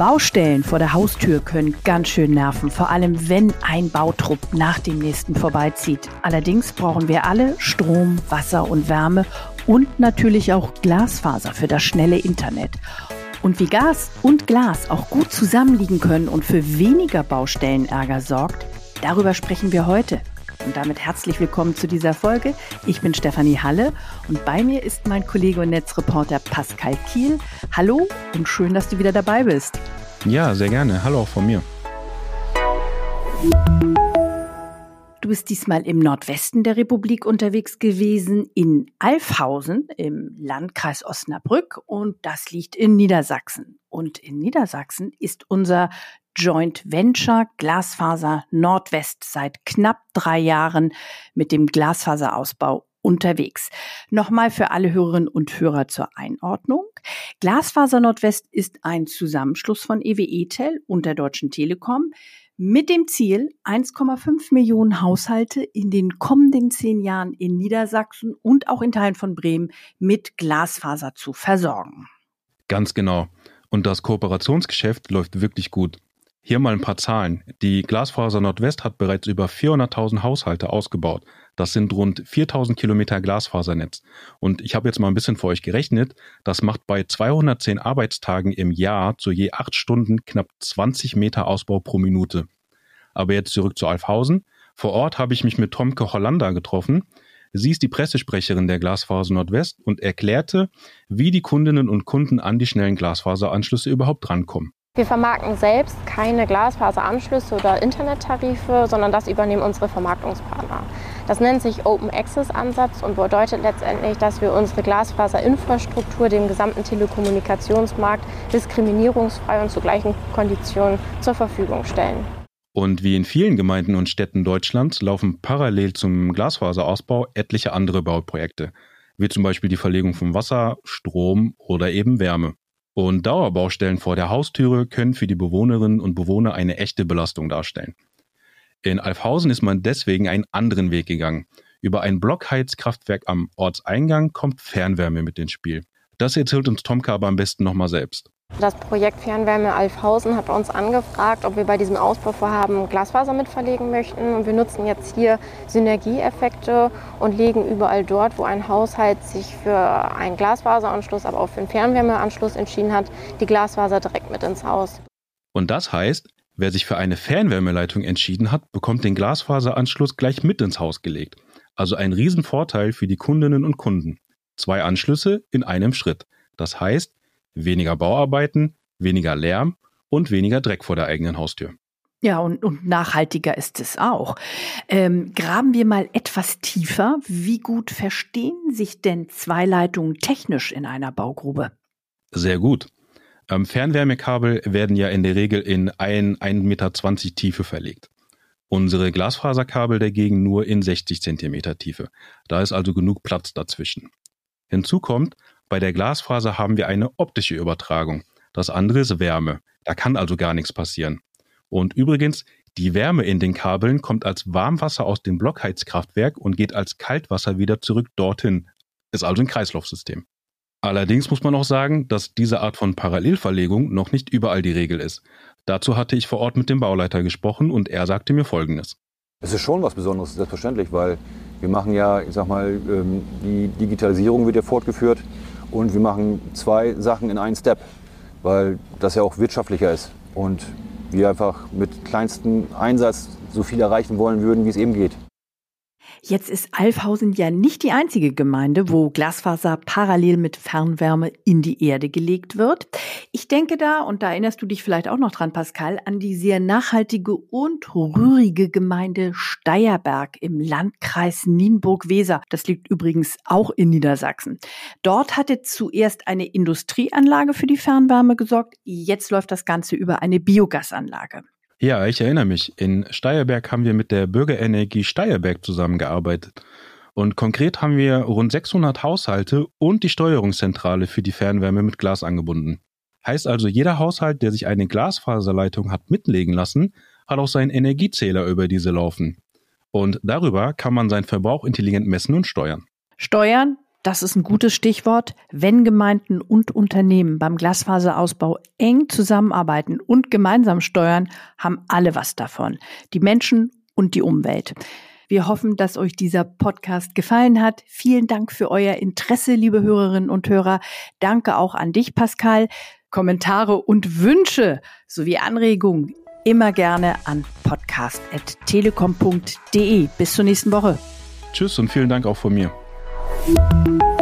Baustellen vor der Haustür können ganz schön nerven, vor allem wenn ein Bautrupp nach dem nächsten vorbeizieht. Allerdings brauchen wir alle Strom, Wasser und Wärme und natürlich auch Glasfaser für das schnelle Internet. Und wie Gas und Glas auch gut zusammenliegen können und für weniger Baustellenärger sorgt, darüber sprechen wir heute. Und damit herzlich willkommen zu dieser Folge. Ich bin Stefanie Halle und bei mir ist mein Kollege und Netzreporter Pascal Kiel. Hallo und schön, dass du wieder dabei bist. Ja, sehr gerne. Hallo auch von mir. Du bist diesmal im Nordwesten der Republik unterwegs gewesen, in Alfhausen im Landkreis Osnabrück und das liegt in Niedersachsen. Und in Niedersachsen ist unser Joint Venture Glasfaser Nordwest seit knapp drei Jahren mit dem Glasfaserausbau unterwegs. Nochmal für alle Hörerinnen und Hörer zur Einordnung. Glasfaser Nordwest ist ein Zusammenschluss von EWE Tel und der Deutschen Telekom mit dem Ziel, 1,5 Millionen Haushalte in den kommenden zehn Jahren in Niedersachsen und auch in Teilen von Bremen mit Glasfaser zu versorgen. Ganz genau. Und das Kooperationsgeschäft läuft wirklich gut. Hier mal ein paar Zahlen. Die Glasfaser Nordwest hat bereits über 400.000 Haushalte ausgebaut. Das sind rund 4.000 Kilometer Glasfasernetz. Und ich habe jetzt mal ein bisschen für euch gerechnet. Das macht bei 210 Arbeitstagen im Jahr zu je acht Stunden knapp 20 Meter Ausbau pro Minute. Aber jetzt zurück zu Alfhausen. Vor Ort habe ich mich mit Tomke Hollander getroffen. Sie ist die Pressesprecherin der Glasfaser Nordwest und erklärte, wie die Kundinnen und Kunden an die schnellen Glasfaseranschlüsse überhaupt rankommen. Wir vermarkten selbst keine Glasfaseranschlüsse oder Internettarife, sondern das übernehmen unsere Vermarktungspartner. Das nennt sich Open Access Ansatz und bedeutet letztendlich, dass wir unsere Glasfaserinfrastruktur dem gesamten Telekommunikationsmarkt diskriminierungsfrei und zu gleichen Konditionen zur Verfügung stellen. Und wie in vielen Gemeinden und Städten Deutschlands laufen parallel zum Glasfaserausbau etliche andere Bauprojekte, wie zum Beispiel die Verlegung von Wasser, Strom oder eben Wärme. Und Dauerbaustellen vor der Haustüre können für die Bewohnerinnen und Bewohner eine echte Belastung darstellen. In Alfhausen ist man deswegen einen anderen Weg gegangen. Über ein Blockheizkraftwerk am Ortseingang kommt Fernwärme mit ins Spiel. Das erzählt uns Tomka aber am besten nochmal selbst. Das Projekt Fernwärme Alfhausen hat uns angefragt, ob wir bei diesem Ausbauvorhaben Glasfaser mitverlegen möchten. Und wir nutzen jetzt hier Synergieeffekte und legen überall dort, wo ein Haushalt sich für einen Glasfaseranschluss, aber auch für einen Fernwärmeanschluss entschieden hat, die Glasfaser direkt mit ins Haus. Und das heißt, wer sich für eine Fernwärmeleitung entschieden hat, bekommt den Glasfaseranschluss gleich mit ins Haus gelegt. Also ein Riesenvorteil für die Kundinnen und Kunden. Zwei Anschlüsse in einem Schritt. Das heißt, weniger Bauarbeiten, weniger Lärm und weniger Dreck vor der eigenen Haustür. Ja, und, und nachhaltiger ist es auch. Ähm, graben wir mal etwas tiefer. Wie gut verstehen sich denn zwei Leitungen technisch in einer Baugrube? Sehr gut. Ähm, Fernwärmekabel werden ja in der Regel in ein 1,20 Meter Tiefe verlegt. Unsere Glasfaserkabel dagegen nur in 60 Zentimeter Tiefe. Da ist also genug Platz dazwischen. Hinzu kommt, bei der Glasfaser haben wir eine optische Übertragung. Das andere ist Wärme. Da kann also gar nichts passieren. Und übrigens, die Wärme in den Kabeln kommt als Warmwasser aus dem Blockheizkraftwerk und geht als Kaltwasser wieder zurück dorthin. Ist also ein Kreislaufsystem. Allerdings muss man auch sagen, dass diese Art von Parallelverlegung noch nicht überall die Regel ist. Dazu hatte ich vor Ort mit dem Bauleiter gesprochen und er sagte mir Folgendes. Es ist schon was Besonderes, selbstverständlich, weil wir machen ja, ich sag mal, ähm, die Digitalisierung wird ja fortgeführt und wir machen zwei Sachen in einen Step, weil das ja auch wirtschaftlicher ist und wir einfach mit kleinstem Einsatz so viel erreichen wollen würden, wie es eben geht. Jetzt ist Alfhausen ja nicht die einzige Gemeinde, wo Glasfaser parallel mit Fernwärme in die Erde gelegt wird. Ich denke da, und da erinnerst du dich vielleicht auch noch dran, Pascal, an die sehr nachhaltige und rührige Gemeinde Steierberg im Landkreis Nienburg-Weser. Das liegt übrigens auch in Niedersachsen. Dort hatte zuerst eine Industrieanlage für die Fernwärme gesorgt. Jetzt läuft das Ganze über eine Biogasanlage. Ja, ich erinnere mich. In Steierberg haben wir mit der Bürgerenergie Steierberg zusammengearbeitet. Und konkret haben wir rund 600 Haushalte und die Steuerungszentrale für die Fernwärme mit Glas angebunden. Heißt also, jeder Haushalt, der sich eine Glasfaserleitung hat mitlegen lassen, hat auch seinen Energiezähler über diese laufen. Und darüber kann man seinen Verbrauch intelligent messen und steuern. Steuern, das ist ein gutes Stichwort. Wenn Gemeinden und Unternehmen beim Glasfaserausbau eng zusammenarbeiten und gemeinsam steuern, haben alle was davon. Die Menschen und die Umwelt. Wir hoffen, dass euch dieser Podcast gefallen hat. Vielen Dank für euer Interesse, liebe Hörerinnen und Hörer. Danke auch an dich, Pascal. Kommentare und Wünsche sowie Anregungen immer gerne an podcast.telekom.de. Bis zur nächsten Woche. Tschüss und vielen Dank auch von mir. Thank you.